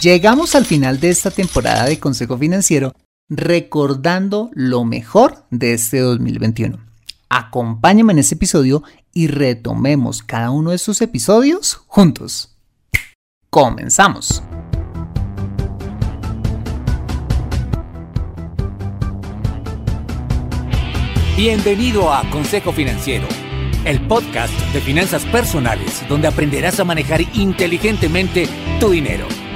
Llegamos al final de esta temporada de Consejo Financiero recordando lo mejor de este 2021. Acompáñame en este episodio y retomemos cada uno de estos episodios juntos. Comenzamos. Bienvenido a Consejo Financiero, el podcast de finanzas personales donde aprenderás a manejar inteligentemente tu dinero,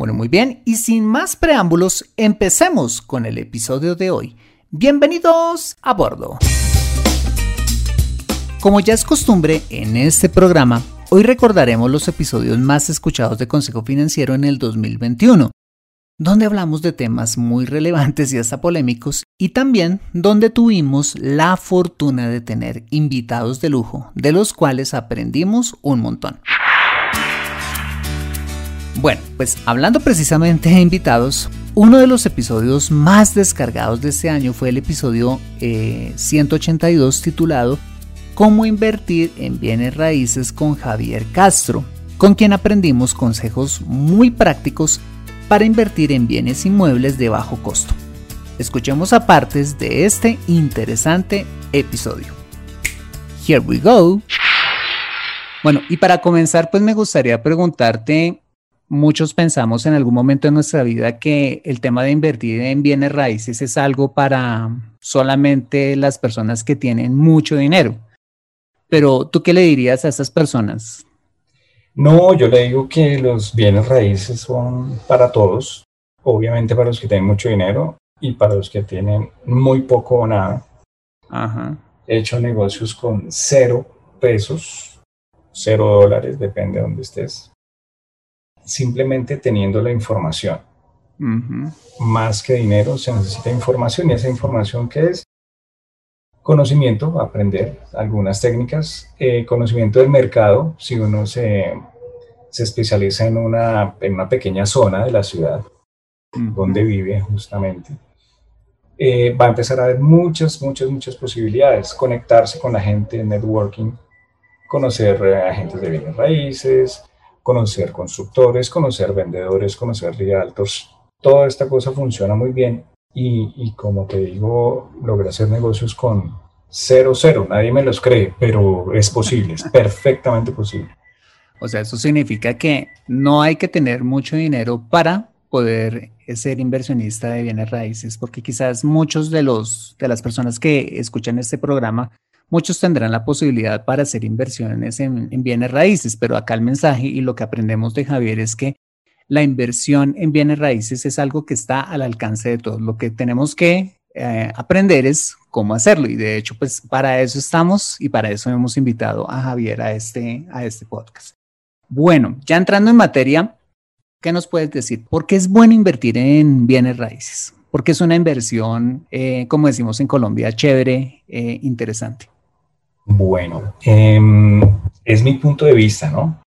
Bueno, muy bien, y sin más preámbulos, empecemos con el episodio de hoy. Bienvenidos a bordo. Como ya es costumbre en este programa, hoy recordaremos los episodios más escuchados de Consejo Financiero en el 2021 donde hablamos de temas muy relevantes y hasta polémicos, y también donde tuvimos la fortuna de tener invitados de lujo, de los cuales aprendimos un montón. Bueno, pues hablando precisamente de invitados, uno de los episodios más descargados de este año fue el episodio 182 eh, titulado Cómo invertir en bienes raíces con Javier Castro, con quien aprendimos consejos muy prácticos para invertir en bienes inmuebles de bajo costo. Escuchemos a partes de este interesante episodio. Here we go. Bueno, y para comenzar, pues me gustaría preguntarte, muchos pensamos en algún momento de nuestra vida que el tema de invertir en bienes raíces es algo para solamente las personas que tienen mucho dinero. Pero tú qué le dirías a esas personas? No, yo le digo que los bienes raíces son para todos, obviamente para los que tienen mucho dinero y para los que tienen muy poco o nada. He hecho negocios con cero pesos, cero dólares, depende de dónde estés. Simplemente teniendo la información. Más que dinero, se necesita información y esa información que es conocimiento, aprender algunas técnicas, eh, conocimiento del mercado, si uno se, se especializa en una, en una, pequeña zona de la ciudad donde vive justamente, eh, va a empezar a haber muchas, muchas, muchas posibilidades, conectarse con la gente, networking, conocer eh, agentes de bienes raíces, conocer constructores, conocer vendedores, conocer realtors. Toda esta cosa funciona muy bien y, como te digo, logré hacer negocios con cero, cero. Nadie me los cree, pero es posible, es perfectamente posible. O sea, eso significa que no hay que tener mucho dinero para poder ser inversionista de bienes raíces, porque quizás muchos de los de las personas que escuchan este programa, muchos tendrán la posibilidad para hacer inversiones en bienes raíces, pero acá el mensaje y lo que aprendemos de Javier es que la inversión en bienes raíces es algo que está al alcance de todos. Lo que tenemos que eh, aprender es cómo hacerlo y de hecho pues para eso estamos y para eso hemos invitado a Javier a este, a este podcast. Bueno, ya entrando en materia, ¿qué nos puedes decir? ¿Por qué es bueno invertir en bienes raíces? Porque es una inversión, eh, como decimos en Colombia, chévere, eh, interesante. Bueno, em, es mi punto de vista, ¿no?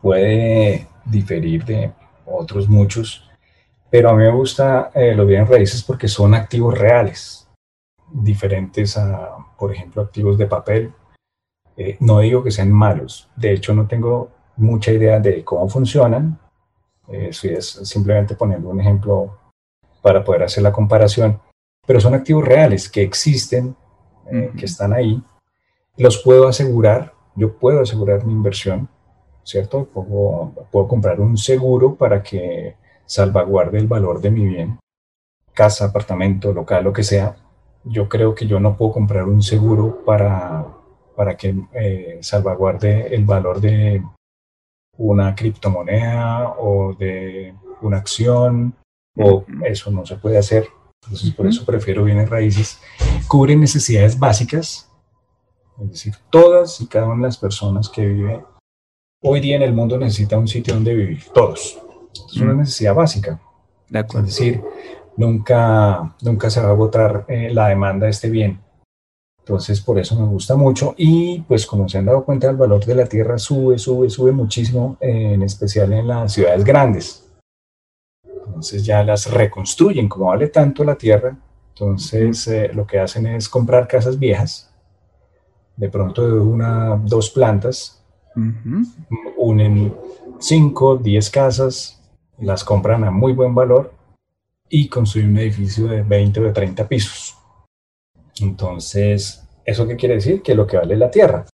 Puede diferir de otros muchos, pero a mí me gusta eh, los bienes raíces porque son activos reales, diferentes a, por ejemplo, activos de papel. no digo que sean malos, de hecho no tengo mucha idea de cómo funcionan, estoy simplemente poniendo un ejemplo para poder hacer la comparación, pero son activos reales que existen, eh, que están ahí, los puedo asegurar, yo puedo asegurar mi inversión, ¿cierto? Puedo, puedo comprar un seguro para que salvaguarde el valor de mi bien, casa, apartamento, local, lo que sea. Yo creo que yo no puedo comprar un seguro para, para que eh, salvaguarde el valor de una criptomoneda o de una acción o eso no se puede hacer. Entonces, por eso prefiero bienes raíces. Cubren necesidades básicas, es decir, todas y cada una de las personas que viven hoy día en el mundo necesita un sitio donde vivir, todos. Es una necesidad básica. Es decir, nunca, nunca se va a agotar eh, la demanda de este bien. Entonces, por eso me gusta mucho. Y pues como se han dado cuenta, el valor de la tierra sube, sube, sube muchísimo, eh, en especial en las ciudades grandes. Entonces ya las reconstruyen, como vale tanto la tierra, entonces eh, lo que hacen es comprar casas viejas, de pronto de una, dos plantas, unen cinco, diez casas, las compran a muy buen valor y construyen un edificio de 20 o de 30 pisos. Entonces, ¿eso qué quiere decir? Que lo que vale la tierra.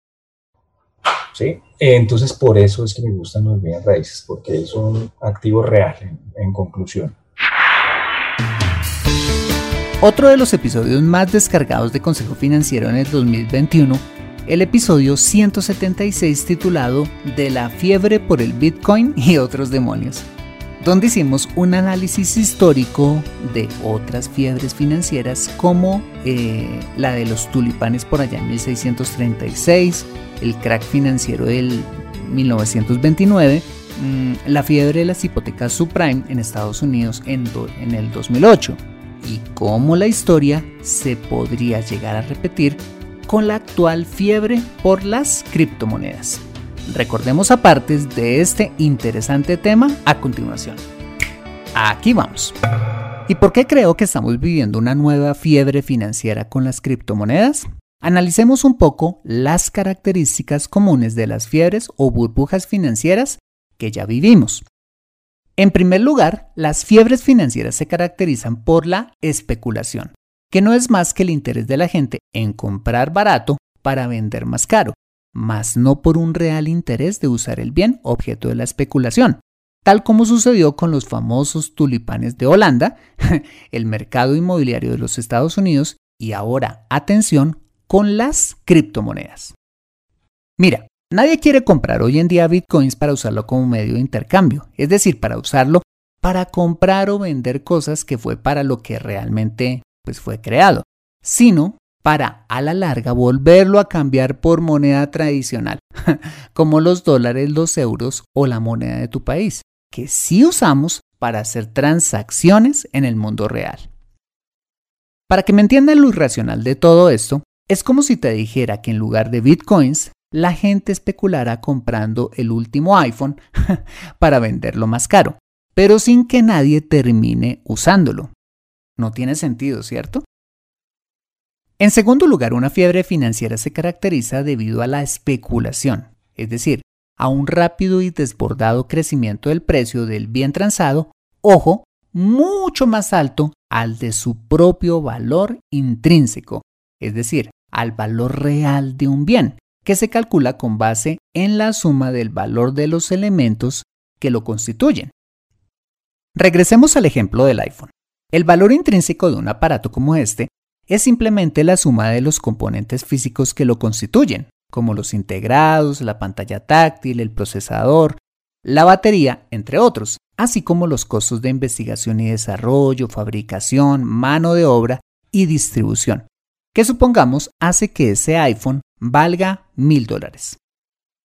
¿sí? Entonces, por eso es que me gustan los bienes raíces, porque es un activo real, en, conclusión. Otro de los episodios más descargados de Consejo Financiero en el 2021, el episodio 176 titulado De la fiebre por el Bitcoin y otros demonios, donde hicimos un análisis histórico de otras fiebres financieras como eh, la de los tulipanes por allá en 1636, el crack financiero del 1929, mm, la fiebre de las hipotecas subprime en Estados Unidos en, en el 2008 y cómo la historia se podría llegar a repetir con la actual fiebre por las criptomonedas. Recordemos apartes de este interesante tema a continuación. Aquí vamos. ¿Y por qué creo que estamos viviendo una nueva fiebre financiera con las criptomonedas? Analicemos un poco las características comunes de las fiebres o burbujas financieras que ya vivimos. En primer lugar, las fiebres financieras se caracterizan por la especulación, que no es más que el interés de la gente en comprar barato para vender más caro, mas no por un real interés de usar el bien objeto de la especulación, tal como sucedió con los famosos tulipanes de Holanda, el mercado inmobiliario de los Estados Unidos y ahora, atención, con las criptomonedas. Mira, nadie quiere comprar hoy en día bitcoins para usarlo como medio de intercambio, es decir, para usarlo para comprar o vender cosas que fue para lo que realmente pues, fue creado, sino para a la larga volverlo a cambiar por moneda tradicional, como los dólares, los euros o la moneda de tu país, que sí usamos para hacer transacciones en el mundo real. Para que me entiendan lo irracional de todo esto, es como si te dijera que en lugar de bitcoins, la gente especulara comprando el último iPhone para venderlo más caro, pero sin que nadie termine usándolo. No tiene sentido, ¿cierto? En segundo lugar, una fiebre financiera se caracteriza debido a la especulación, es decir, a un rápido y desbordado crecimiento del precio del bien transado, ojo, mucho más alto al de su propio valor intrínseco, es decir, al valor real de un bien, que se calcula con base en la suma del valor de los elementos que lo constituyen. Regresemos al ejemplo del iPhone. El valor intrínseco de un aparato como este es simplemente la suma de los componentes físicos que lo constituyen, como los integrados, la pantalla táctil, el procesador, la batería, entre otros, así como los costos de investigación y desarrollo, fabricación, mano de obra y distribución, que supongamos hace que ese iPhone valga mil dólares.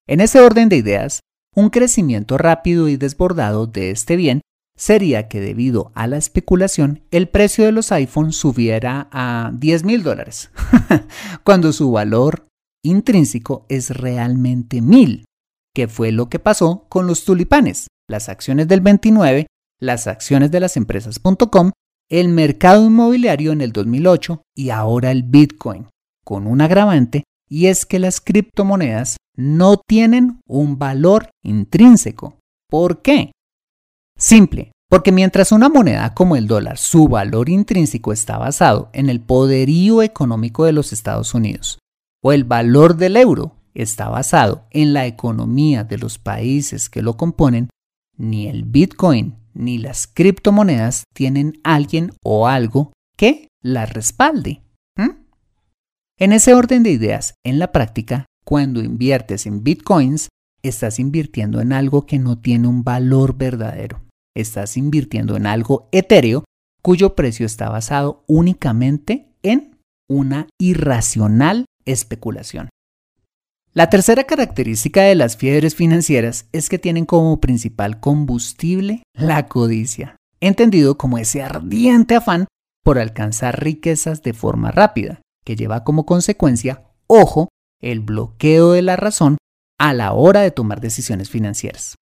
En ese orden de ideas, Un crecimiento rápido y desbordado de este bien sería que debido a la especulación el precio de los iPhones subiera a 10 mil dólares, cuando su valor intrínseco es realmente mil, que fue lo que pasó con los tulipanes, las acciones del 29, las acciones de las empresas.com, el mercado inmobiliario en el 2008 y ahora el Bitcoin, con un agravante y es que las criptomonedas no tienen un valor intrínseco. ¿Por qué? Simple, porque mientras una moneda como el dólar, su valor intrínseco está basado en el poderío económico de los Estados Unidos, o el valor del euro está basado en la economía de los países que lo componen, ni el Bitcoin ni las criptomonedas tienen alguien o algo que las respalde. En ese orden de ideas, en la práctica, cuando inviertes en Bitcoins, estás invirtiendo en algo que no tiene un valor verdadero estás invirtiendo en algo etéreo cuyo precio está basado únicamente en una irracional especulación. La tercera característica de las fiebres financieras es que tienen como principal combustible la codicia, entendido como ese ardiente afán por alcanzar riquezas de forma rápida, que lleva como consecuencia, ojo, el bloqueo de la razón a la hora de tomar decisiones financieras.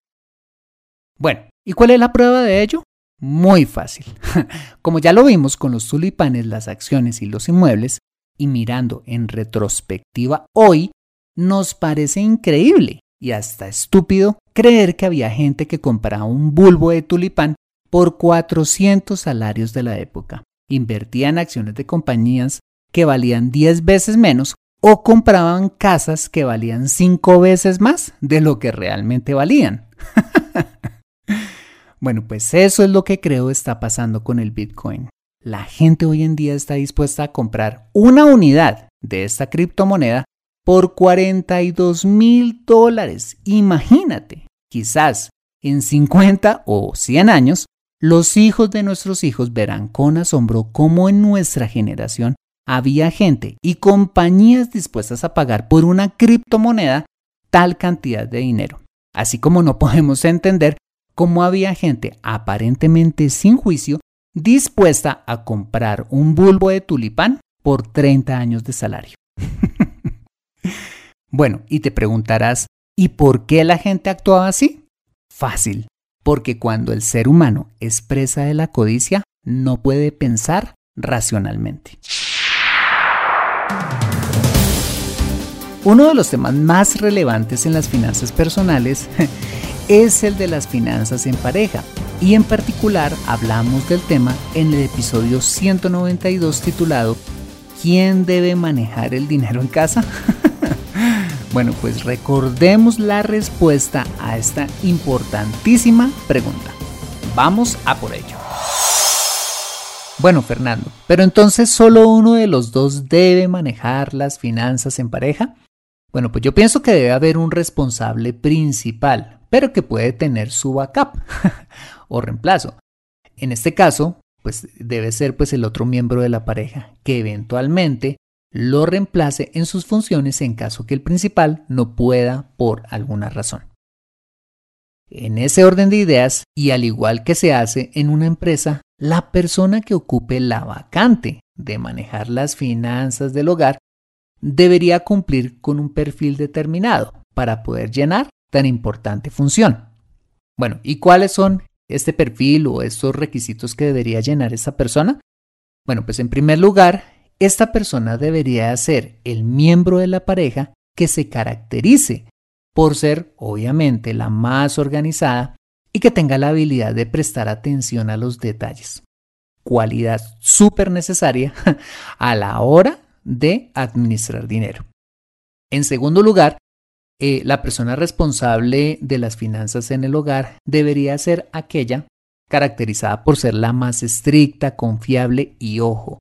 Bueno, ¿y cuál es la prueba de ello? Muy fácil. Como ya lo vimos con los tulipanes, las acciones y los inmuebles, y mirando en retrospectiva hoy, nos parece increíble y hasta estúpido creer que había gente que compraba un bulbo de tulipán por 400 salarios de la época, invertía en acciones de compañías que valían 10 veces menos o compraban casas que valían 5 veces más de lo que realmente valían. Bueno, pues eso es lo que creo está pasando con el Bitcoin. La gente hoy en día está dispuesta a comprar una unidad de esta criptomoneda por 42 mil dólares. Imagínate, quizás en 50 o 100 años, los hijos de nuestros hijos verán con asombro cómo en nuestra generación había gente y compañías dispuestas a pagar por una criptomoneda tal cantidad de dinero. Así como no podemos entender cómo había gente aparentemente sin juicio dispuesta a comprar un bulbo de tulipán por 30 años de salario. bueno, y te preguntarás, ¿y por qué la gente actuaba así? Fácil, porque cuando el ser humano es presa de la codicia, no puede pensar racionalmente. Uno de los temas más relevantes en las finanzas personales es el de las finanzas en pareja. Y en particular hablamos del tema en el episodio 192 titulado ¿Quién debe manejar el dinero en casa? bueno, pues recordemos la respuesta a esta importantísima pregunta. Vamos a por ello. Bueno, Fernando, pero entonces solo uno de los dos debe manejar las finanzas en pareja. Bueno, pues yo pienso que debe haber un responsable principal, pero que puede tener su backup o reemplazo. En este caso, pues debe ser pues el otro miembro de la pareja que eventualmente lo reemplace en sus funciones en caso que el principal no pueda por alguna razón. En ese orden de ideas, y al igual que se hace en una empresa, la persona que ocupe la vacante de manejar las finanzas del hogar debería cumplir con un perfil determinado para poder llenar tan importante función. Bueno, ¿y cuáles son este perfil o estos requisitos que debería llenar esa persona? Bueno, pues en primer lugar, esta persona debería ser el miembro de la pareja que se caracterice por ser, obviamente, la más organizada y que tenga la habilidad de prestar atención a los detalles. Cualidad súper necesaria a la hora de administrar dinero. En segundo lugar, eh, la persona responsable de las finanzas en el hogar debería ser aquella caracterizada por ser la más estricta, confiable y, ojo,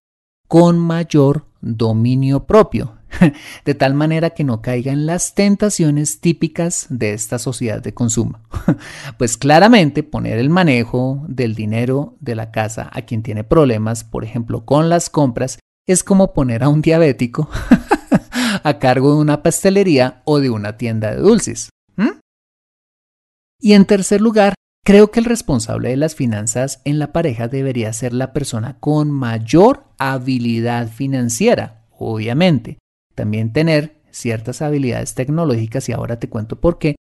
con mayor dominio propio, de tal manera que no caiga en las tentaciones típicas de esta sociedad de consumo. Pues claramente poner el manejo del dinero de la casa a quien tiene problemas, por ejemplo, con las compras, es como poner a un diabético a cargo de una pastelería o de una tienda de dulces. Y en tercer lugar, creo que el responsable de las finanzas en la pareja debería ser la persona con mayor habilidad financiera, obviamente. También tener ciertas habilidades tecnológicas y ahora te cuento por qué.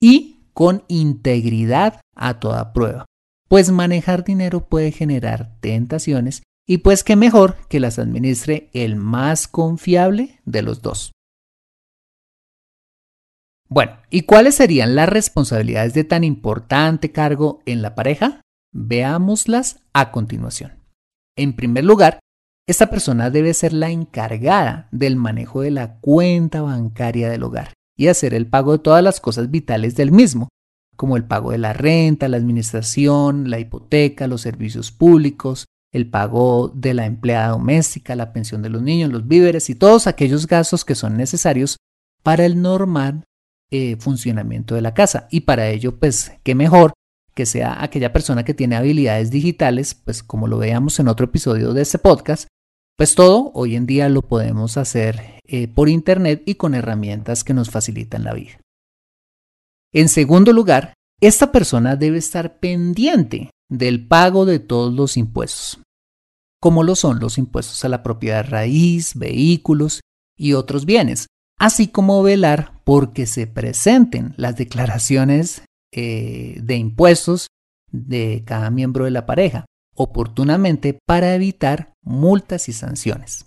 Y con integridad a toda prueba. Pues manejar dinero puede generar tentaciones y pues qué mejor que las administre el más confiable de los dos. Bueno, ¿y cuáles serían las responsabilidades de tan importante cargo en la pareja? Veámoslas a continuación. En primer lugar, esta persona debe ser la encargada del manejo de la cuenta bancaria del hogar y hacer el pago de todas las cosas vitales del mismo, como el pago de la renta, la administración, la hipoteca, los servicios públicos, el pago de la empleada doméstica, la pensión de los niños, los víveres y todos aquellos gastos que son necesarios para el normal eh, funcionamiento de la casa. Y para ello, pues, qué mejor que sea aquella persona que tiene habilidades digitales, pues como lo veamos en otro episodio de este podcast, pues todo hoy en día lo podemos hacer eh, por internet y con herramientas que nos facilitan la vida. En segundo lugar, esta persona debe estar pendiente del pago de todos los impuestos, como lo son los impuestos a la propiedad raíz, vehículos y otros bienes, así como velar porque se presenten las declaraciones eh, de impuestos de cada miembro de la pareja oportunamente para evitar multas y sanciones.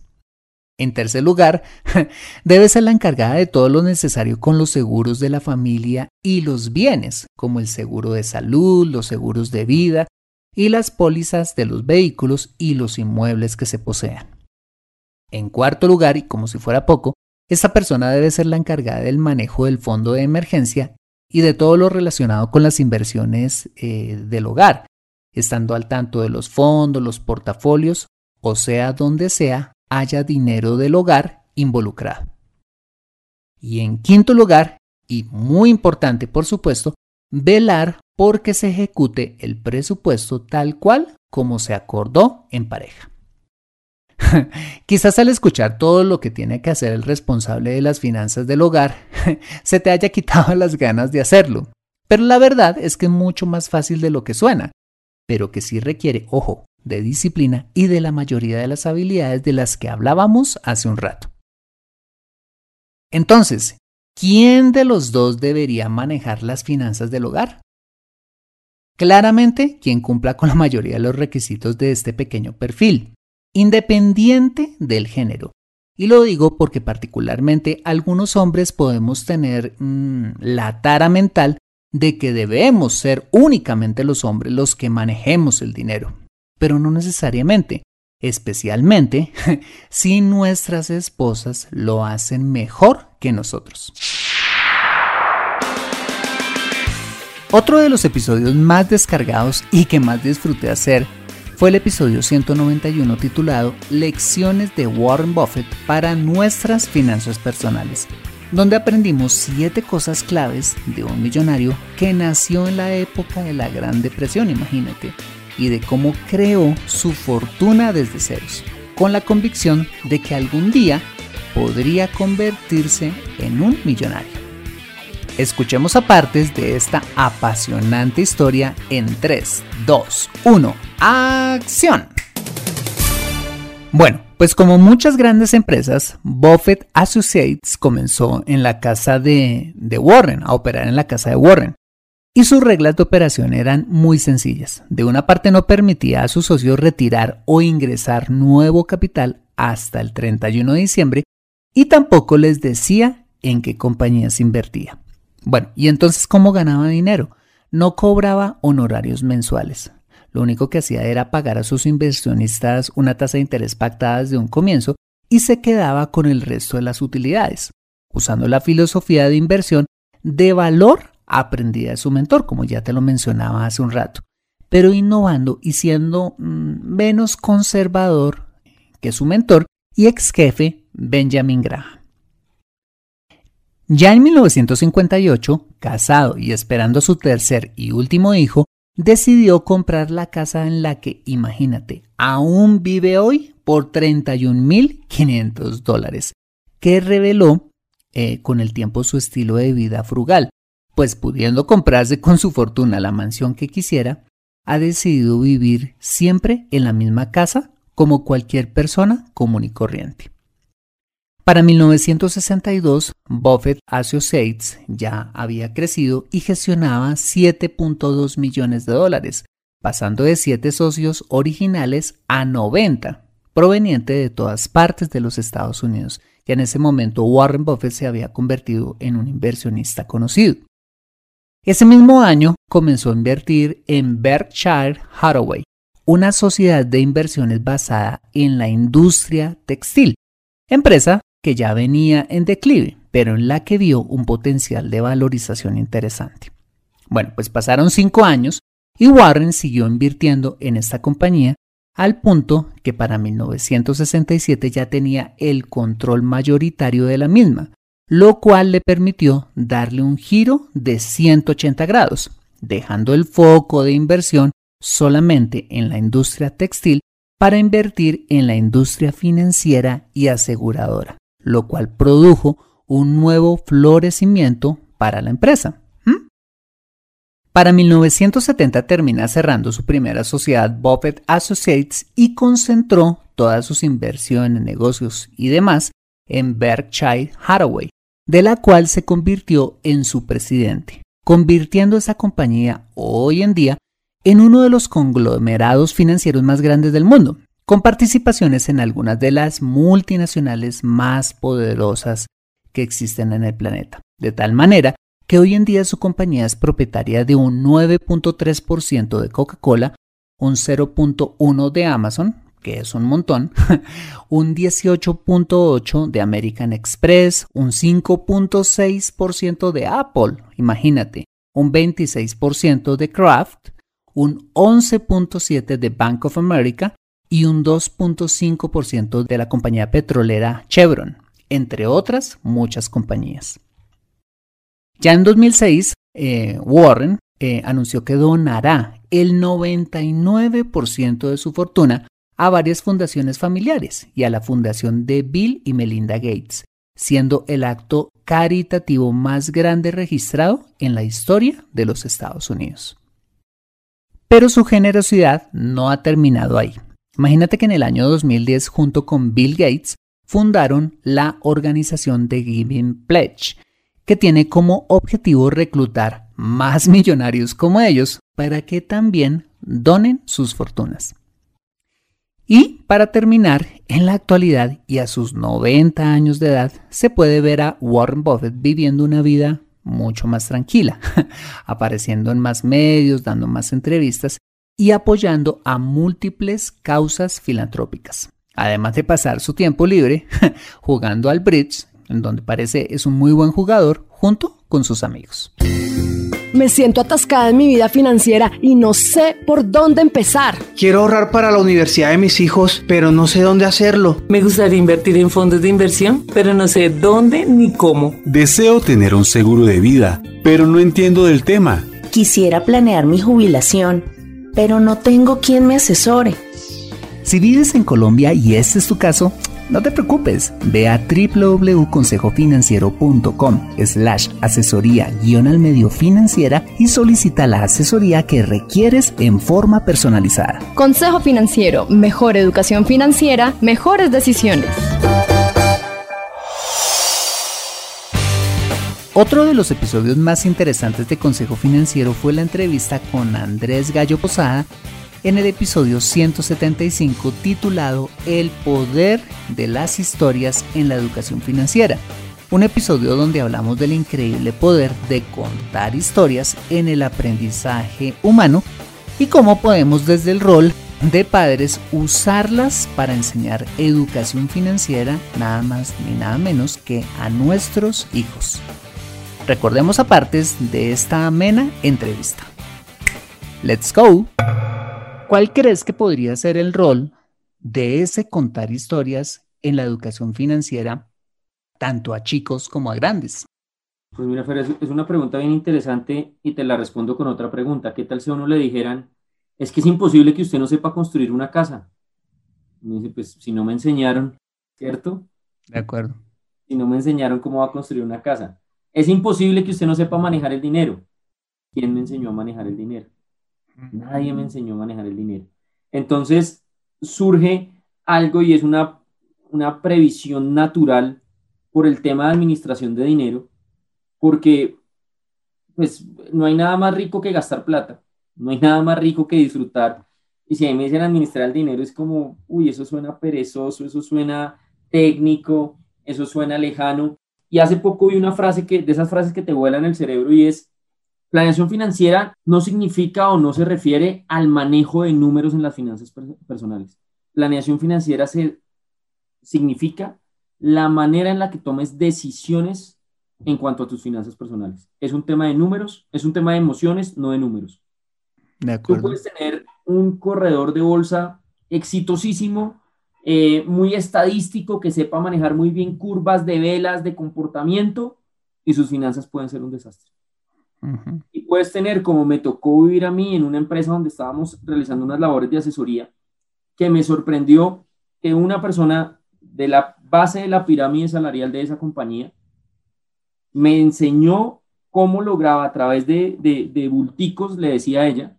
En tercer lugar, debe ser la encargada de todo lo necesario con los seguros de la familia y los bienes, como el seguro de salud, los seguros de vida y las pólizas de los vehículos y los inmuebles que se posean. En cuarto lugar, y como si fuera poco, esta persona debe ser la encargada del manejo del fondo de emergencia y de todo lo relacionado con las inversiones eh, del hogar, estando al tanto de los fondos, los portafolios, o sea, donde sea haya dinero del hogar involucrado. Y en quinto lugar, y muy importante por supuesto, velar por que se ejecute el presupuesto tal cual como se acordó en pareja. Quizás al escuchar todo lo que tiene que hacer el responsable de las finanzas del hogar, se te haya quitado las ganas de hacerlo. Pero la verdad es que es mucho más fácil de lo que suena, pero que sí requiere, ojo, de disciplina y de la mayoría de las habilidades de las que hablábamos hace un rato. Entonces, ¿quién de los dos debería manejar las finanzas del hogar? Claramente, quien cumpla con la mayoría de los requisitos de este pequeño perfil, independiente del género. Y lo digo porque particularmente algunos hombres podemos tener mm, la tara mental de que debemos ser únicamente los hombres los que manejemos el dinero, pero no necesariamente, especialmente si nuestras esposas lo hacen mejor que nosotros. Otro de los episodios más descargados y que más disfruté hacer fue el episodio 191 titulado Lecciones de Warren Buffett para nuestras finanzas personales, donde aprendimos 7 cosas claves de un millonario que nació en la época de la Gran Depresión, imagínate, y de cómo creó su fortuna desde ceros, con la convicción de que algún día podría convertirse en un millonario. Escuchemos partes de esta apasionante historia en 3, 2, 1, acción. Bueno, pues como muchas grandes empresas, Buffett Associates comenzó en la casa de, de, Warren, a operar en la casa de Warren. Y sus reglas de operación eran muy sencillas. De una parte no permitía a sus socios retirar o ingresar nuevo capital hasta el 31 de diciembre y tampoco les decía en qué compañías invertía. Bueno, ¿y entonces cómo ganaba dinero? No cobraba honorarios mensuales. Lo único que hacía era pagar a sus inversionistas una tasa de interés pactada desde un comienzo y se quedaba con el resto de las utilidades, usando la filosofía de inversión de valor aprendida de su mentor, como ya te lo mencionaba hace un rato, pero innovando y siendo mm, menos conservador que su mentor y ex jefe Benjamin Graham. Ya en 1958, casado y esperando su tercer y último hijo, decidió comprar la casa en la que, imagínate, aún vive hoy por 31.500 dólares, que reveló eh, con el tiempo su estilo de vida frugal, pues pudiendo comprarse con su fortuna la mansión que quisiera, ha decidido vivir siempre en la misma casa como cualquier persona común y corriente. Para 1962, Buffett Associates ya había crecido y gestionaba 7.2 millones de dólares, pasando de 7 socios originales a 90, proveniente de todas partes de los Estados Unidos. Ya en ese momento Warren Buffett se había convertido en un inversionista conocido. Ese mismo año comenzó a invertir en Berkshire Hathaway, una sociedad de inversiones basada en la industria textil, empresa que ya venía en declive, pero en la que vio un potencial de valorización interesante. Bueno, pues pasaron cinco años y Warren siguió invirtiendo en esta compañía al punto que para 1967 ya tenía el control mayoritario de la misma, lo cual le permitió darle un giro de 180 grados, dejando el foco de inversión solamente en la industria textil para invertir en la industria financiera y aseguradora lo cual produjo un nuevo florecimiento para la empresa. ¿Mm? Para 1970 termina cerrando su primera sociedad Buffett Associates y concentró todas sus inversiones, negocios y demás en Berkshire Hathaway, de la cual se convirtió en su presidente, convirtiendo esa compañía hoy en día en uno de los conglomerados financieros más grandes del mundo, con participaciones en algunas de las multinacionales más poderosas que existen en el planeta, de tal manera que hoy en día su compañía es propietaria de un 9.3% de Coca-Cola, un 0.1% de Amazon, que es un montón, un 18.8% de American Express, un 5.6% de Apple, imagínate, un 26% de Kraft, un 11.7% de Bank of America y un 2.5% de la compañía petrolera Chevron, entre otras muchas compañías. Ya en 2006, eh, Warren eh, anunció que donará el 99% de su fortuna a varias fundaciones familiares y a la fundación de Bill y Melinda Gates, siendo el acto caritativo más grande registrado en la historia de los Estados Unidos. Pero su generosidad no ha terminado ahí. Imagínate que en el año 2010, junto con Bill Gates, fundaron la organización de Giving Pledge, que tiene como objetivo reclutar más millonarios como ellos para que también donen sus fortunas. Y para terminar, en la actualidad y a sus 90 años de edad, se puede ver a Warren Buffett viviendo una vida mucho más tranquila, apareciendo en más medios, dando más entrevistas y apoyando a múltiples causas filantrópicas. Además de pasar su tiempo libre jugando al bridge, en donde parece es un muy buen jugador, junto con sus amigos. Me siento atascada en mi vida financiera y no sé por dónde empezar. Quiero ahorrar para la universidad de mis hijos, pero no sé dónde hacerlo. Me gustaría invertir en fondos de inversión, pero no sé dónde ni cómo. Deseo tener un seguro de vida, pero no entiendo del tema. Quisiera planear mi jubilación pero no tengo quien me asesore. Si vives en Colombia y este es tu caso, no te preocupes, ve a www.consejofinanciero.com slash asesoría guion al medio financiera y solicita la asesoría que requieres en forma personalizada. Consejo Financiero, mejor educación financiera, mejores decisiones. Otro de los episodios más interesantes de Consejo Financiero fue la entrevista con Andrés Gallo Posada en el episodio 175 titulado El poder de las historias en la educación financiera. Un episodio donde hablamos del increíble poder de contar historias en el aprendizaje humano y cómo podemos desde el rol de padres usarlas para enseñar educación financiera nada más ni nada menos que a nuestros hijos. Recordemos apartes de esta amena entrevista. Let's go. ¿Cuál crees que podría ser el rol de ese contar historias en la educación financiera, tanto a chicos como a grandes? Pues mira, Fer, es una pregunta bien interesante y te la respondo con otra pregunta. ¿Qué tal si a uno le dijeran, es que es imposible que usted no sepa construir una casa? me dice, pues si no me enseñaron, ¿cierto? De acuerdo. Si no me enseñaron cómo va a construir una casa. Es imposible que usted no sepa manejar el dinero. ¿Quién me enseñó a manejar el dinero? Nadie me enseñó a manejar el dinero. Entonces surge algo y es una, una previsión natural por el tema de administración de dinero, porque pues no hay nada más rico que gastar plata, no hay nada más rico que disfrutar. Y si a mí me dicen administrar el dinero, es como, uy, eso suena perezoso, eso suena técnico, eso suena lejano. Y hace poco vi una frase que, de esas frases que te vuelan el cerebro y es, planeación financiera no significa o no se refiere al manejo de números en las finanzas personales. Planeación financiera se, significa la manera en la que tomes decisiones en cuanto a tus finanzas personales. Es un tema de números, es un tema de emociones, no de números. De Tú puedes tener un corredor de bolsa exitosísimo, eh, muy estadístico, que sepa manejar muy bien curvas de velas, de comportamiento, y sus finanzas pueden ser un desastre. Y puedes tener, como me tocó vivir a mí en una empresa donde estábamos realizando unas labores de asesoría, que me sorprendió que una persona de la base de la pirámide salarial de esa compañía me enseñó cómo lograba a través de, de, bulticos, le decía a ella,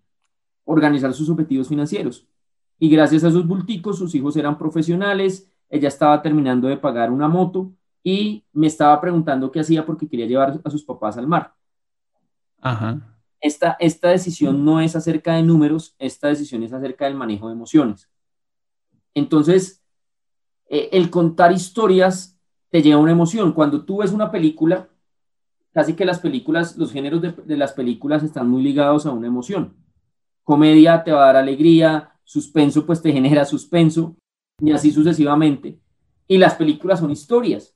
organizar sus objetivos financieros. Y gracias a esos bulticos, sus hijos eran profesionales, ella estaba terminando de pagar una moto y me estaba preguntando qué hacía porque quería llevar a sus papás al mar. Esta, esta decisión no es acerca de números, esta decisión es acerca del manejo de emociones. Entonces, eh, el contar historias te lleva a una emoción. Cuando tú ves una película, casi que las películas, los géneros de, las películas están muy ligados a una emoción. Comedia te va a dar alegría, suspenso pues te genera suspenso y así sucesivamente. Y las películas son historias.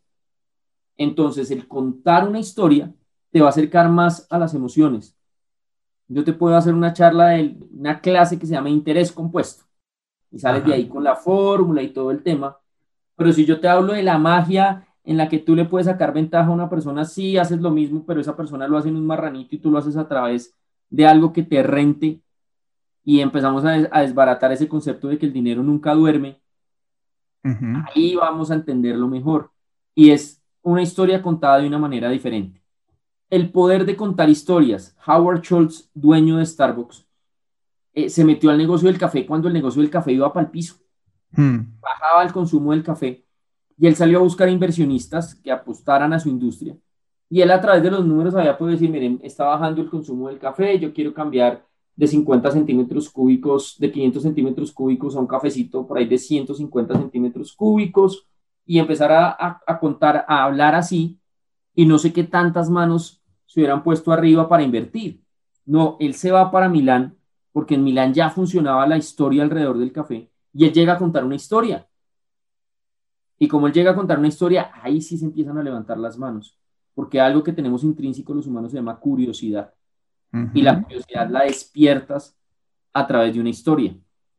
Entonces el contar una historia te va a acercar más a las emociones. Yo te puedo hacer una charla de una clase que se llama interés compuesto y sales de ahí con la fórmula y todo el tema. Pero si yo te hablo de la magia en la que tú le puedes sacar ventaja a una persona, sí haces lo mismo, pero esa persona lo hace en un marranito y tú lo haces a través de algo que te rente y empezamos a, desbaratar ese concepto de que el dinero nunca duerme, ahí vamos a entenderlo mejor. Y es una historia contada de una manera diferente. El poder de contar historias. Howard Schultz, dueño de Starbucks, eh, se metió al negocio del café cuando el negocio del café iba para el piso. Hmm. Bajaba el consumo del café y él salió a buscar inversionistas que apostaran a su industria. Y él a través de los números había podido decir, miren, está bajando el consumo del café, yo quiero cambiar de 50 centímetros cúbicos, de 500 centímetros cúbicos a un cafecito por ahí de 150 centímetros cúbicos y empezar a, a, contar, a hablar así y no sé qué tantas manos se hubieran puesto arriba para invertir. No, él se va para Milán porque en Milán ya funcionaba la historia alrededor del café y él llega a contar una historia y como él llega a contar una historia, ahí sí se empiezan a levantar las manos, porque algo que tenemos intrínseco los humanos se llama curiosidad. Y la curiosidad la despiertas a través de una historia.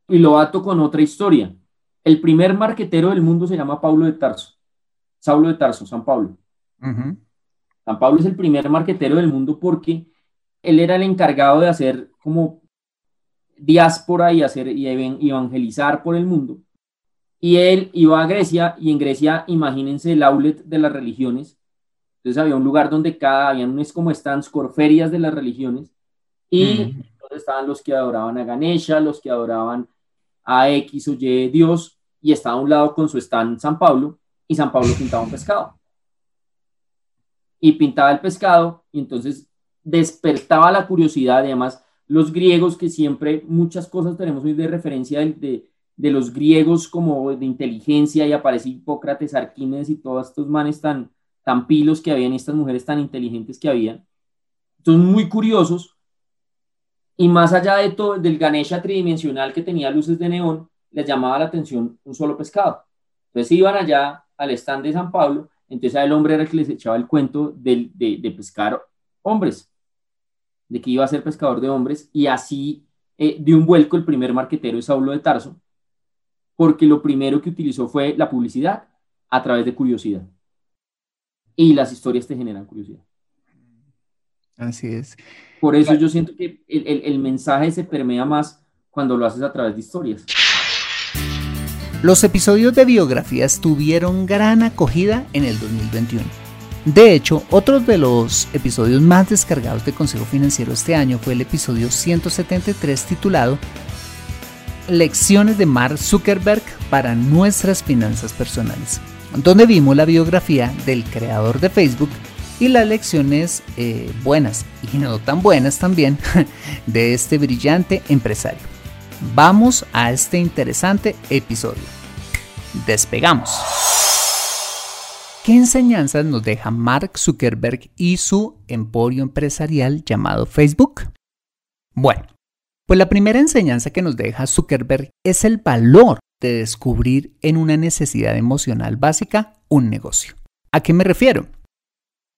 Y lo ato con otra historia. El primer marquetero del mundo se llama Pablo de Tarso. Saulo de Tarso, San Pablo. San Pablo es el primer marquetero del mundo porque él era el encargado de hacer como diáspora y hacer y evangelizar por el mundo. Y él iba a Grecia y en Grecia, imagínense el outlet de las religiones. Entonces había un lugar donde cada, habían unos como stands, corferias de las religiones. Y donde estaban los que adoraban a Ganesha, los que adoraban a X o Y Dios. Y estaba a un lado con su stand San Pablo y San Pablo pintaba un pescado. Y pintaba el pescado y entonces despertaba la curiosidad. Y además, los griegos que siempre muchas cosas tenemos hoy de referencia de de los griegos como de inteligencia y aparece Hipócrates, Arquímedes y todos estos manes tan, tan pilos que habían, estas mujeres tan inteligentes que habían. Son muy curiosos y más allá de todo, del Ganesha tridimensional que tenía luces de neón, les llamaba la atención un solo pescado. Entonces iban allá al stand de San Pablo, entonces el hombre era el que les echaba el cuento de, de, pescar hombres, de que iba a ser pescador de hombres y así eh, de un vuelco el primer marquetero es Saulo de Tarso, porque lo primero que utilizó fue la publicidad a través de curiosidad. Y las historias te generan curiosidad. Así es. Por eso yo siento que el, mensaje se permea más cuando lo haces a través de historias. Los episodios de biografías tuvieron gran acogida en el 2021. De hecho, otro de los episodios más descargados de Consejo Financiero este año fue el episodio 173 titulado Lecciones de Mark Zuckerberg para nuestras finanzas personales, donde vimos la biografía del creador de Facebook y las lecciones eh, buenas y no tan buenas también de este brillante empresario. Vamos a este interesante episodio. Despegamos. ¿Qué enseñanzas nos deja Mark Zuckerberg y su emporio empresarial llamado Facebook? Bueno, pues la primera enseñanza que nos deja Zuckerberg es el valor de descubrir en una necesidad emocional básica un negocio. ¿A qué me refiero?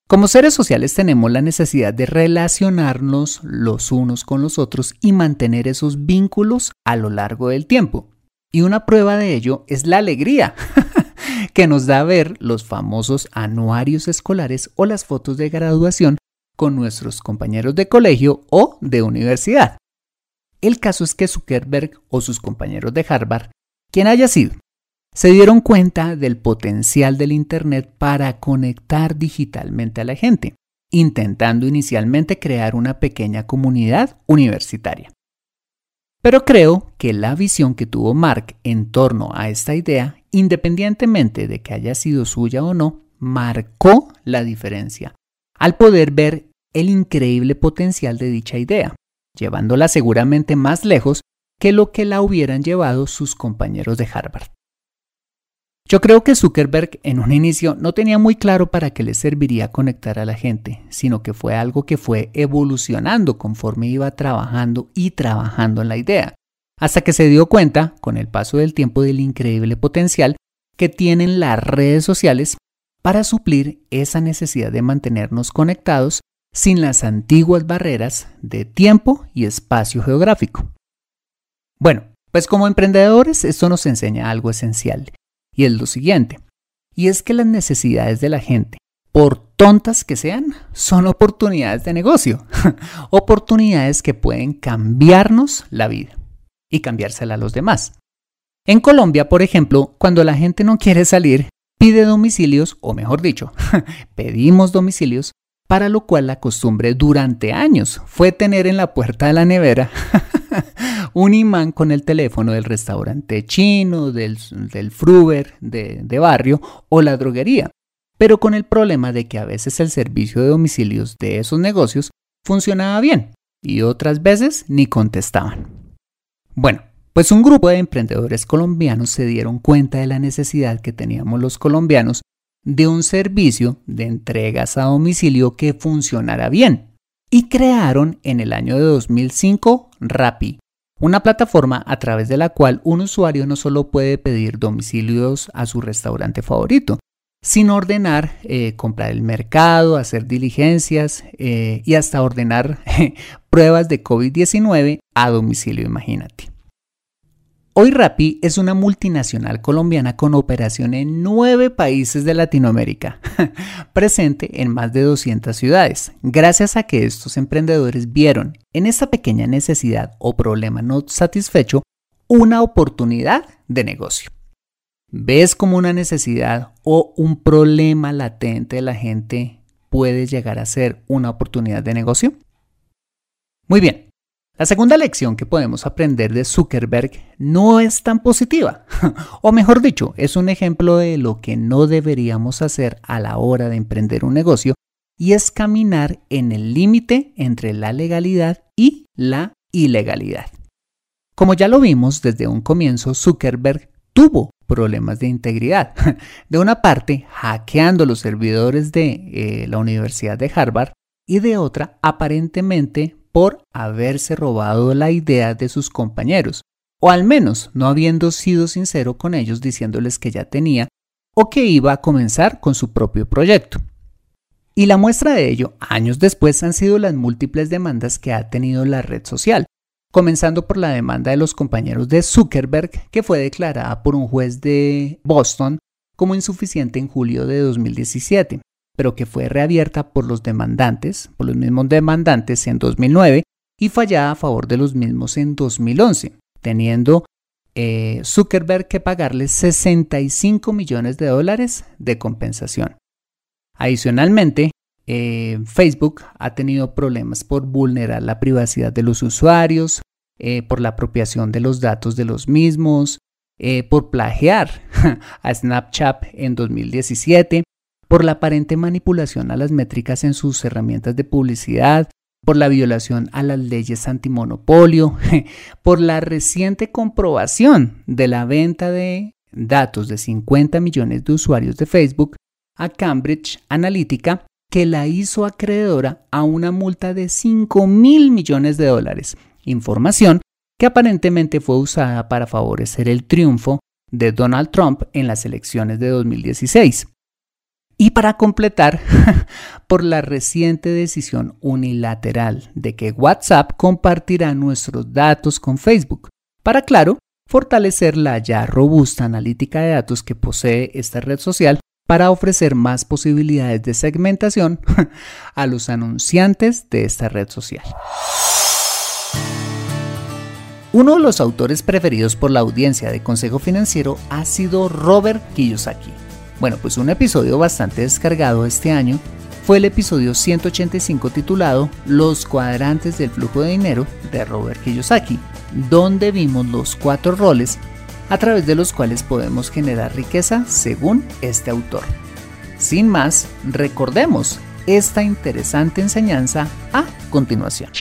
Como seres sociales tenemos la necesidad de relacionarnos los unos con los otros y mantener esos vínculos a lo largo del tiempo. Y una prueba de ello es la alegría. que nos da ver los famosos anuarios escolares o las fotos de graduación con nuestros compañeros de colegio o de universidad. El caso es que Zuckerberg o sus compañeros de Harvard, quien haya sido, se dieron cuenta del potencial del Internet para conectar digitalmente a la gente, intentando inicialmente crear una pequeña comunidad universitaria. Pero creo que la visión que tuvo Mark en torno a esta idea independientemente de que haya sido suya o no, marcó la diferencia al poder ver el increíble potencial de dicha idea, llevándola seguramente más lejos que lo que la hubieran llevado sus compañeros de Harvard. Yo creo que Zuckerberg en un inicio no tenía muy claro para qué le serviría conectar a la gente, sino que fue algo que fue evolucionando conforme iba trabajando y trabajando en la idea, hasta que se dio cuenta, con el paso del tiempo, del increíble potencial que tienen las redes sociales para suplir esa necesidad de mantenernos conectados sin las antiguas barreras de tiempo y espacio geográfico. Bueno, pues como emprendedores esto nos enseña algo esencial, y es lo siguiente, y es que las necesidades de la gente, por tontas que sean, son oportunidades de negocio, oportunidades que pueden cambiarnos la vida y cambiársela a los demás. En Colombia, por ejemplo, cuando la gente no quiere salir, pide domicilios, o mejor dicho, pedimos domicilios, para lo cual la costumbre durante años fue tener en la puerta de la nevera un imán con el teléfono del restaurante chino, del, del fruber de, de barrio o la droguería, pero con el problema de que a veces el servicio de domicilios de esos negocios funcionaba bien y otras veces ni contestaban. Bueno, pues un grupo de emprendedores colombianos se dieron cuenta de la necesidad que teníamos los colombianos de un servicio de entregas a domicilio que funcionara bien y crearon en el año de 2005 Rappi, una plataforma a través de la cual un usuario no solo puede pedir domicilios a su restaurante favorito, sino ordenar, eh, comprar el mercado, hacer diligencias eh, y hasta ordenar pruebas de COVID-19 a domicilio, imagínate. Hoy Rappi es una multinacional colombiana con operación en nueve países de Latinoamérica, presente en más de 200 ciudades, gracias a que estos emprendedores vieron en esta pequeña necesidad o problema no satisfecho una oportunidad de negocio. ¿Ves cómo una necesidad o un problema latente de la gente puede llegar a ser una oportunidad de negocio? Muy bien, la segunda lección que podemos aprender de Zuckerberg no es tan positiva, o mejor dicho, es un ejemplo de lo que no deberíamos hacer a la hora de emprender un negocio y es caminar en el límite entre la legalidad y la ilegalidad. Como ya lo vimos desde un comienzo, Zuckerberg tuvo problemas de integridad. De una parte, hackeando los servidores de eh, la Universidad de Harvard y de otra, aparentemente por haberse robado la idea de sus compañeros, o al menos no habiendo sido sincero con ellos diciéndoles que ya tenía o que iba a comenzar con su propio proyecto. Y la muestra de ello, años después, han sido las múltiples demandas que ha tenido la red social, comenzando por la demanda de los compañeros de Zuckerberg, que fue declarada por un juez de Boston como insuficiente en julio de 2017, pero que fue reabierta por los demandantes, por los mismos demandantes en 2009 y fallada a favor de los mismos en 2011, teniendo eh, Zuckerberg que pagarle 65 millones de dólares de compensación. Adicionalmente, eh, Facebook ha tenido problemas por vulnerar la privacidad de los usuarios, eh, por la apropiación de los datos de los mismos, por plagiar a Snapchat en 2017, por la aparente manipulación a las métricas en sus herramientas de publicidad, por la violación a las leyes antimonopolio, por la reciente comprobación de la venta de datos de 50 millones de usuarios de Facebook a Cambridge Analytica, que la hizo acreedora a una multa de 5 mil millones de dólares información que aparentemente fue usada para favorecer el triunfo de Donald Trump en las elecciones de 2016. Y para completar, por la reciente decisión unilateral de que WhatsApp compartirá nuestros datos con Facebook, para, claro, fortalecer la ya robusta analítica de datos que posee esta red social para ofrecer más posibilidades de segmentación a los anunciantes de esta red social. Uno de los autores preferidos por la audiencia de Consejo Financiero ha sido Robert Kiyosaki. Bueno, pues un episodio bastante descargado este año fue el episodio 185 titulado Los cuadrantes del flujo de dinero de Robert Kiyosaki, donde vimos los cuatro roles a través de los cuales podemos generar riqueza según este autor. Sin más, recordemos esta interesante enseñanza a continuación.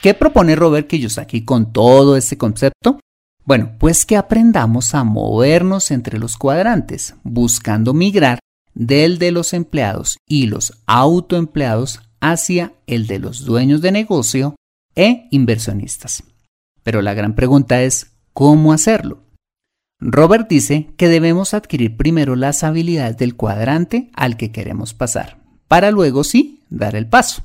¿Qué propone Robert Kiyosaki con todo este concepto? Bueno, pues que aprendamos a movernos entre los cuadrantes, buscando migrar del de los empleados y los autoempleados hacia el de los dueños de negocio e inversionistas. Pero la gran pregunta es, ¿cómo hacerlo? Robert dice que debemos adquirir primero las habilidades del cuadrante al que queremos pasar, para luego sí dar el paso.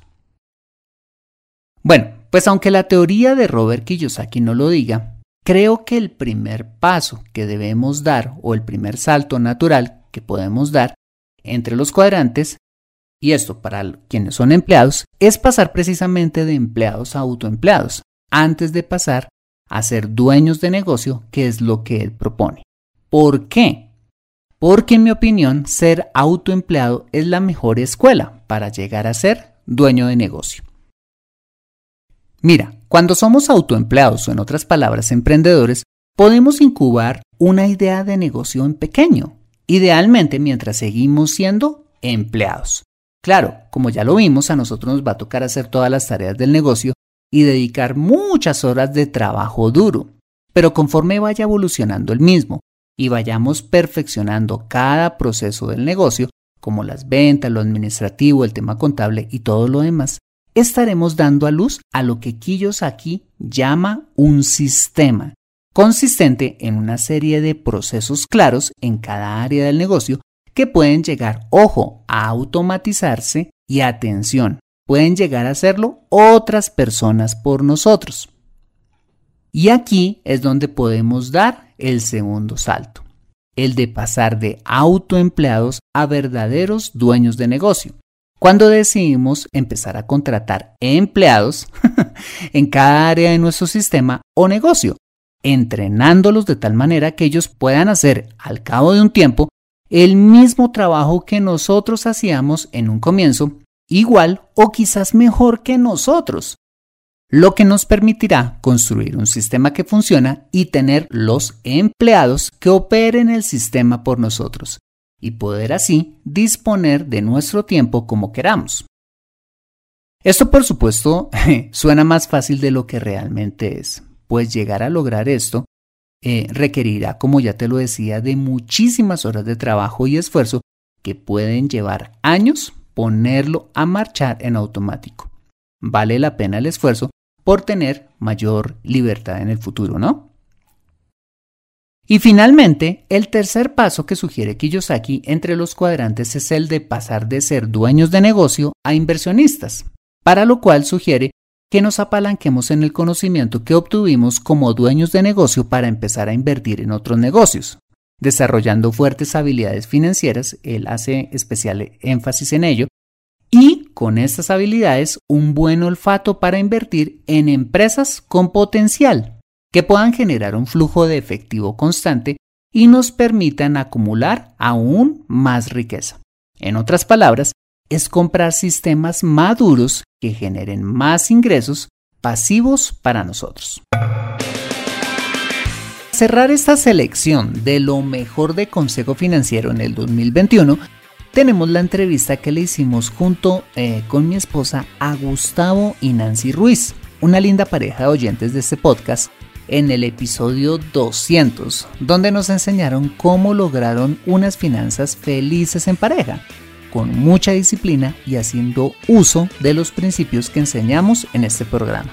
Bueno, pues aunque la teoría de Robert Kiyosaki no lo diga, creo que el primer paso que debemos dar o el primer salto natural que podemos dar entre los cuadrantes, y esto para quienes son empleados, es pasar precisamente de empleados a autoempleados, antes de pasar a ser dueños de negocio, que es lo que él propone. ¿Por qué? Porque en mi opinión, ser autoempleado es la mejor escuela para llegar a ser dueño de negocio. Mira, cuando somos autoempleados o en otras palabras emprendedores, podemos incubar una idea de negocio en pequeño, idealmente mientras seguimos siendo empleados. Claro, como ya lo vimos, a nosotros nos va a tocar hacer todas las tareas del negocio y dedicar muchas horas de trabajo duro, pero conforme vaya evolucionando el mismo y vayamos perfeccionando cada proceso del negocio, como las ventas, lo administrativo, el tema contable y todo lo demás, estaremos dando a luz a lo que aquí llama un sistema, consistente en una serie de procesos claros en cada área del negocio que pueden llegar, ojo, a automatizarse y atención, pueden llegar a hacerlo otras personas por nosotros. Y aquí es donde podemos dar el segundo salto, el de pasar de autoempleados a verdaderos dueños de negocio cuando decidimos empezar a contratar empleados en cada área de nuestro sistema o negocio, entrenándolos de tal manera que ellos puedan hacer al cabo de un tiempo el mismo trabajo que nosotros hacíamos en un comienzo, igual o quizás mejor que nosotros, lo que nos permitirá construir un sistema que funciona y tener los empleados que operen el sistema por nosotros y poder así disponer de nuestro tiempo como queramos. Esto por supuesto suena más fácil de lo que realmente es, pues llegar a lograr esto eh, requerirá, como ya te lo decía, de muchísimas horas de trabajo y esfuerzo que pueden llevar años ponerlo a marchar en automático. Vale la pena el esfuerzo por tener mayor libertad en el futuro, ¿no? Y finalmente, el tercer paso que sugiere Kiyosaki entre los cuadrantes es el de pasar de ser dueños de negocio a inversionistas, para lo cual sugiere que nos apalanquemos en el conocimiento que obtuvimos como dueños de negocio para empezar a invertir en otros negocios. Desarrollando fuertes habilidades financieras, él hace especial énfasis en ello, y con estas habilidades un buen olfato para invertir en empresas con potencial que puedan generar un flujo de efectivo constante y nos permitan acumular aún más riqueza. En otras palabras, es comprar sistemas maduros que generen más ingresos pasivos para nosotros. Cerrar esta selección de lo mejor de Consejo Financiero en el 2021, tenemos la entrevista que le hicimos junto eh, con mi esposa a Gustavo y Nancy Ruiz, una linda pareja de oyentes de este podcast, en el episodio 200, donde nos enseñaron cómo lograron unas finanzas felices en pareja con mucha disciplina y haciendo uso de los principios que enseñamos en este programa.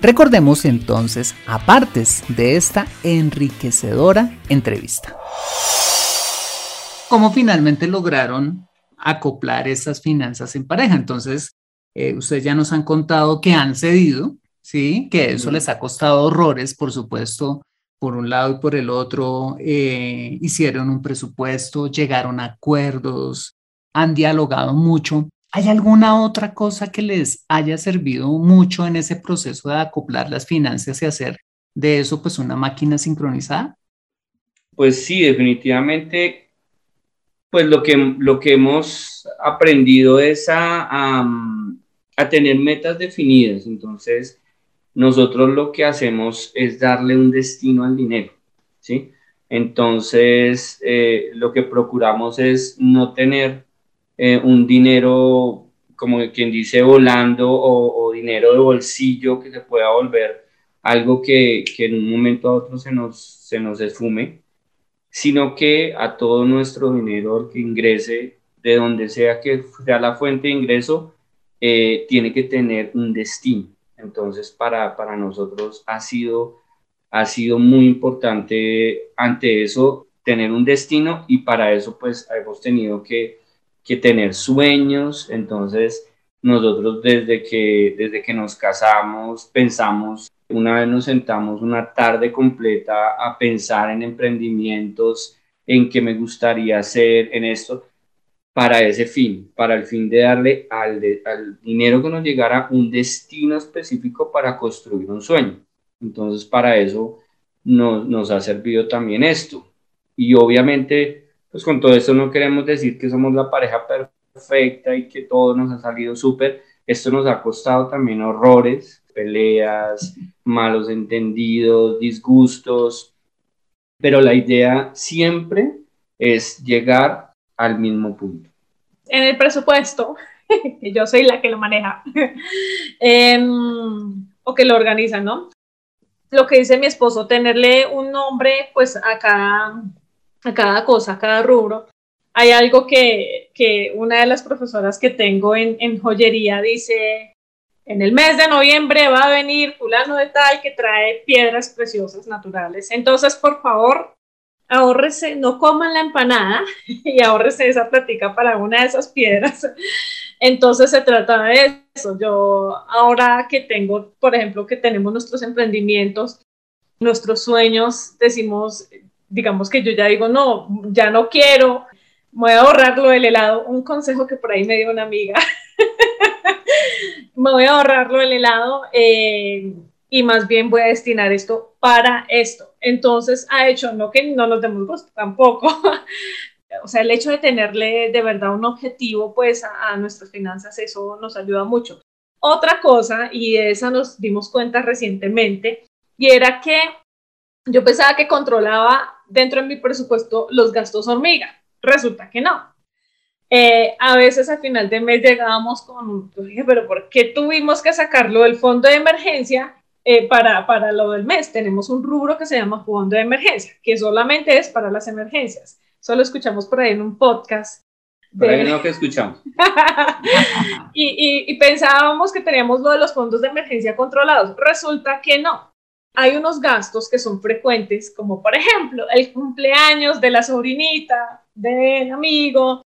Recordemos entonces a partes de esta enriquecedora entrevista. ¿Cómo finalmente lograron acoplar esas finanzas en pareja? Entonces, eh, ustedes ya nos han contado que han cedido, ¿sí? Que eso les ha costado horrores, por supuesto, por un lado y por el otro, eh, hicieron un presupuesto, llegaron a acuerdos, han dialogado mucho. ¿Hay alguna otra cosa que les haya servido mucho en ese proceso de acoplar las finanzas y hacer de eso pues una máquina sincronizada? Pues sí, definitivamente, pues lo que, lo que hemos aprendido es a, a, tener metas definidas. Entonces, nosotros lo que hacemos es darle un destino al dinero, ¿sí? Entonces, eh, lo que procuramos es no tener eh, un dinero, como quien dice, volando o, dinero de bolsillo que se pueda volver algo que, que, en un momento a otro se nos, se nos esfume, sino que a todo nuestro dinero que ingrese, de donde sea que sea la fuente de ingreso, eh, tiene que tener un destino. Entonces, para, para nosotros ha sido, ha sido muy importante ante eso tener un destino y para eso pues hemos tenido que que tener sueños. Entonces, nosotros desde que, desde que nos casamos pensamos, una vez nos sentamos una tarde completa a pensar en emprendimientos, en qué me gustaría hacer, en esto, para ese fin, para el fin de darle al, dinero que nos llegara un destino específico para construir un sueño. Entonces, para eso nos, nos ha servido también esto. Y obviamente pues con todo esto no queremos decir que somos la pareja perfecta y que todo nos ha salido súper. Esto nos ha costado también horrores, peleas, malos entendidos, disgustos, pero la idea siempre es llegar al mismo punto. En el presupuesto, yo soy la que lo maneja, em, o que lo organiza, ¿no? Lo que dice mi esposo, tenerle un nombre, pues a cada a cada cosa, a cada rubro. Hay algo que, que una de las profesoras que tengo en, en joyería dice, en el mes de noviembre va a venir fulano de tal que trae piedras preciosas naturales. Entonces, por favor, ahórrese, no coman la empanada y ahórrese esa plática para una de esas piedras. Entonces se trata de eso. Yo ahora que tengo, por ejemplo, que tenemos nuestros emprendimientos, nuestros sueños, decimos, digamos que yo ya digo, no, ya no quiero, voy a ahorrar lo del helado. Un consejo que por ahí me dio una amiga. me voy a ahorrar lo del helado eh, y más bien voy a destinar esto para esto. Entonces ha hecho, no que no nos demos gusto tampoco. o sea, el hecho de tenerle de verdad un objetivo pues a, nuestras finanzas, eso nos ayuda mucho. Otra cosa, y de esa nos dimos cuenta recientemente, y era que yo pensaba que controlaba dentro de mi presupuesto los gastos hormiga. Resulta que no. Eh, a veces al final de mes llegábamos con, dije, pero ¿por qué tuvimos que sacarlo del fondo de emergencia eh, para, para lo del mes? Tenemos un rubro que se llama fondo de emergencia, que solamente es para las emergencias. Solo escuchamos por ahí en un podcast. Por ahí no que escuchamos. y, y, y pensábamos que teníamos lo de los fondos de emergencia controlados. Resulta que no hay unos gastos que son frecuentes, como por ejemplo el cumpleaños de la sobrinita, del amigo,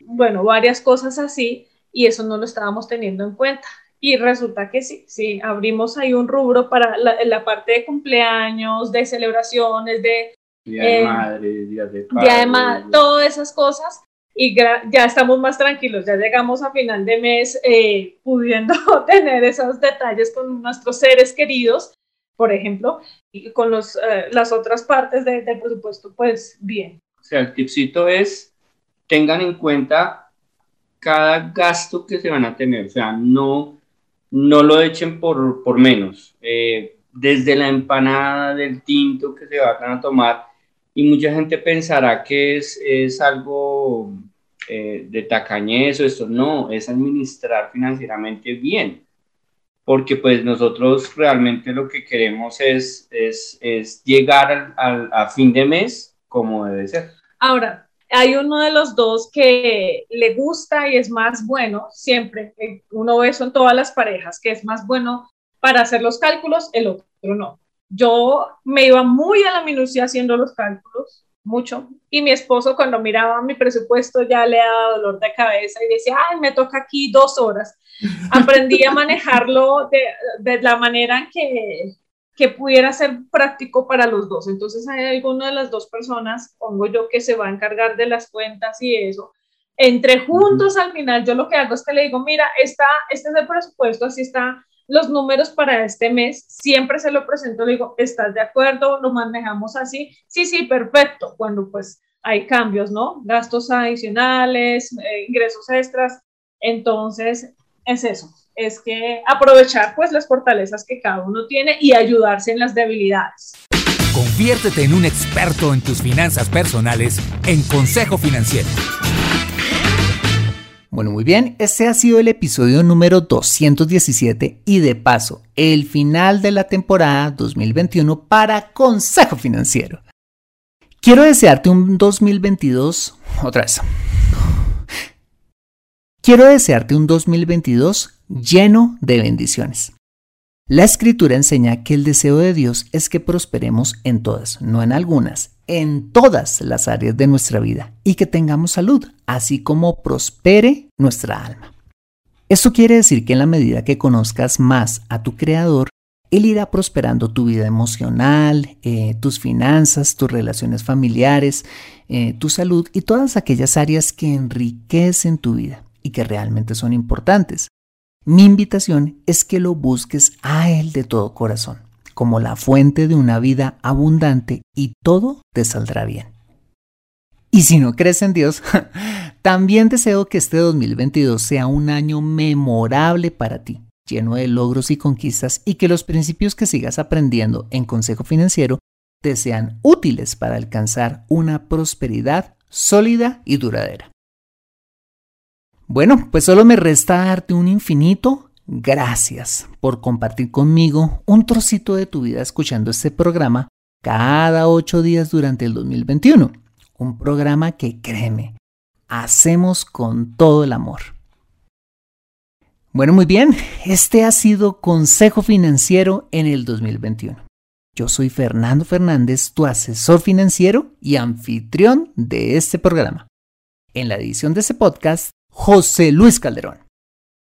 bueno, varias cosas así, y eso no lo estábamos teniendo en cuenta. Y resulta que sí, sí, abrimos ahí un rubro para la, parte de cumpleaños, de celebraciones, de... Día de eh, madre, día de padre. Día de madre, todas esas cosas. Y ya estamos más tranquilos, ya llegamos a final de mes eh, pudiendo tener esos detalles con nuestros seres queridos por ejemplo, y con los, eh, las otras partes del presupuesto, pues bien. O sea, el tipcito es tengan en cuenta cada gasto que se van a tener, o sea, no, no lo echen por, por menos. Eh, desde la empanada del tinto que se van a tomar, y mucha gente pensará que es, es algo eh, de tacañez o esto, no, es administrar financieramente bien, porque pues nosotros realmente lo que queremos es, es, es llegar al, a fin de mes como debe ser. Ahora, hay uno de los dos que le gusta y es más bueno, siempre, eh, uno ve eso en todas las parejas, que es más bueno para hacer los cálculos, el otro no. Yo me iba muy a la minucia haciendo los cálculos, mucho, y mi esposo cuando miraba mi presupuesto ya le daba dolor de cabeza y decía, ay, me toca aquí dos horas. Aprendí a manejarlo de, de la manera que, que pudiera ser práctico para los dos. Entonces hay alguna de las dos personas, pongo yo, que se va a encargar de las cuentas y eso. Entre juntos al final, yo lo que hago es que le digo, mira, está, este es el presupuesto, así está los números para este mes, siempre se lo presento, le digo, ¿estás de acuerdo? ¿Lo manejamos así? Sí, sí, perfecto. Cuando pues hay cambios, ¿no? Gastos adicionales, eh, ingresos extras. Entonces, es eso, es que aprovechar pues las fortalezas que cada uno tiene y ayudarse en las debilidades. Conviértete en un experto en tus finanzas personales en Consejo Financiero. Bueno, muy bien, este ha sido el episodio número 217 y de paso, el final de la temporada 2021 para Consejo Financiero. Quiero desearte un 2022, otra vez. Quiero desearte un 2022 lleno de bendiciones. La escritura enseña que el deseo de Dios es que prosperemos en todas, no en algunas, en todas las áreas de nuestra vida y que tengamos salud, así como prospere nuestra alma. Esto quiere decir que en la medida que conozcas más a tu Creador, Él irá prosperando tu vida emocional, eh, tus finanzas, tus relaciones familiares, eh, tu salud y todas aquellas áreas que enriquecen tu vida y que realmente son importantes. Mi invitación es que lo busques a Él de todo corazón como la fuente de una vida abundante y todo te saldrá bien. Y si no crees en Dios, también deseo que este 2022 sea un año memorable para ti, lleno de logros y conquistas y que los principios que sigas aprendiendo en Consejo Financiero te sean útiles para alcanzar una prosperidad sólida y duradera. Bueno, pues solo me resta darte un infinito Gracias por compartir conmigo un trocito de tu vida escuchando este programa cada ocho días durante el 2021. Un programa que, créeme, hacemos con todo el amor. Bueno, muy bien, este ha sido Consejo Financiero en el 2021. Yo soy Fernando Fernández, tu asesor financiero y anfitrión de este programa. En la edición de este podcast, José Luis Calderón.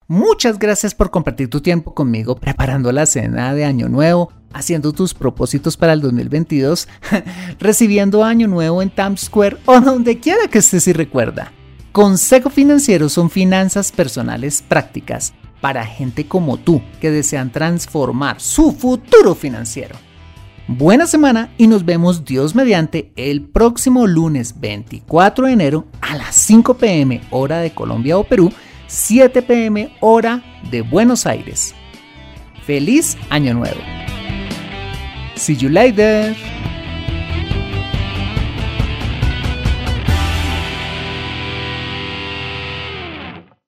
Muchas gracias por compartir tu tiempo conmigo preparando la cena de Año Nuevo, haciendo tus propósitos para el 2022, recibiendo Año Nuevo en Times Square o donde quiera que estés y recuerda. Consejo Financiero son finanzas personales prácticas para gente como tú que desean transformar su futuro financiero. Buena semana y nos vemos Dios mediante el próximo lunes 24 de enero a las 5 pm hora de Colombia o Perú 7 pm hora de Buenos Aires. Feliz Año Nuevo. See you later.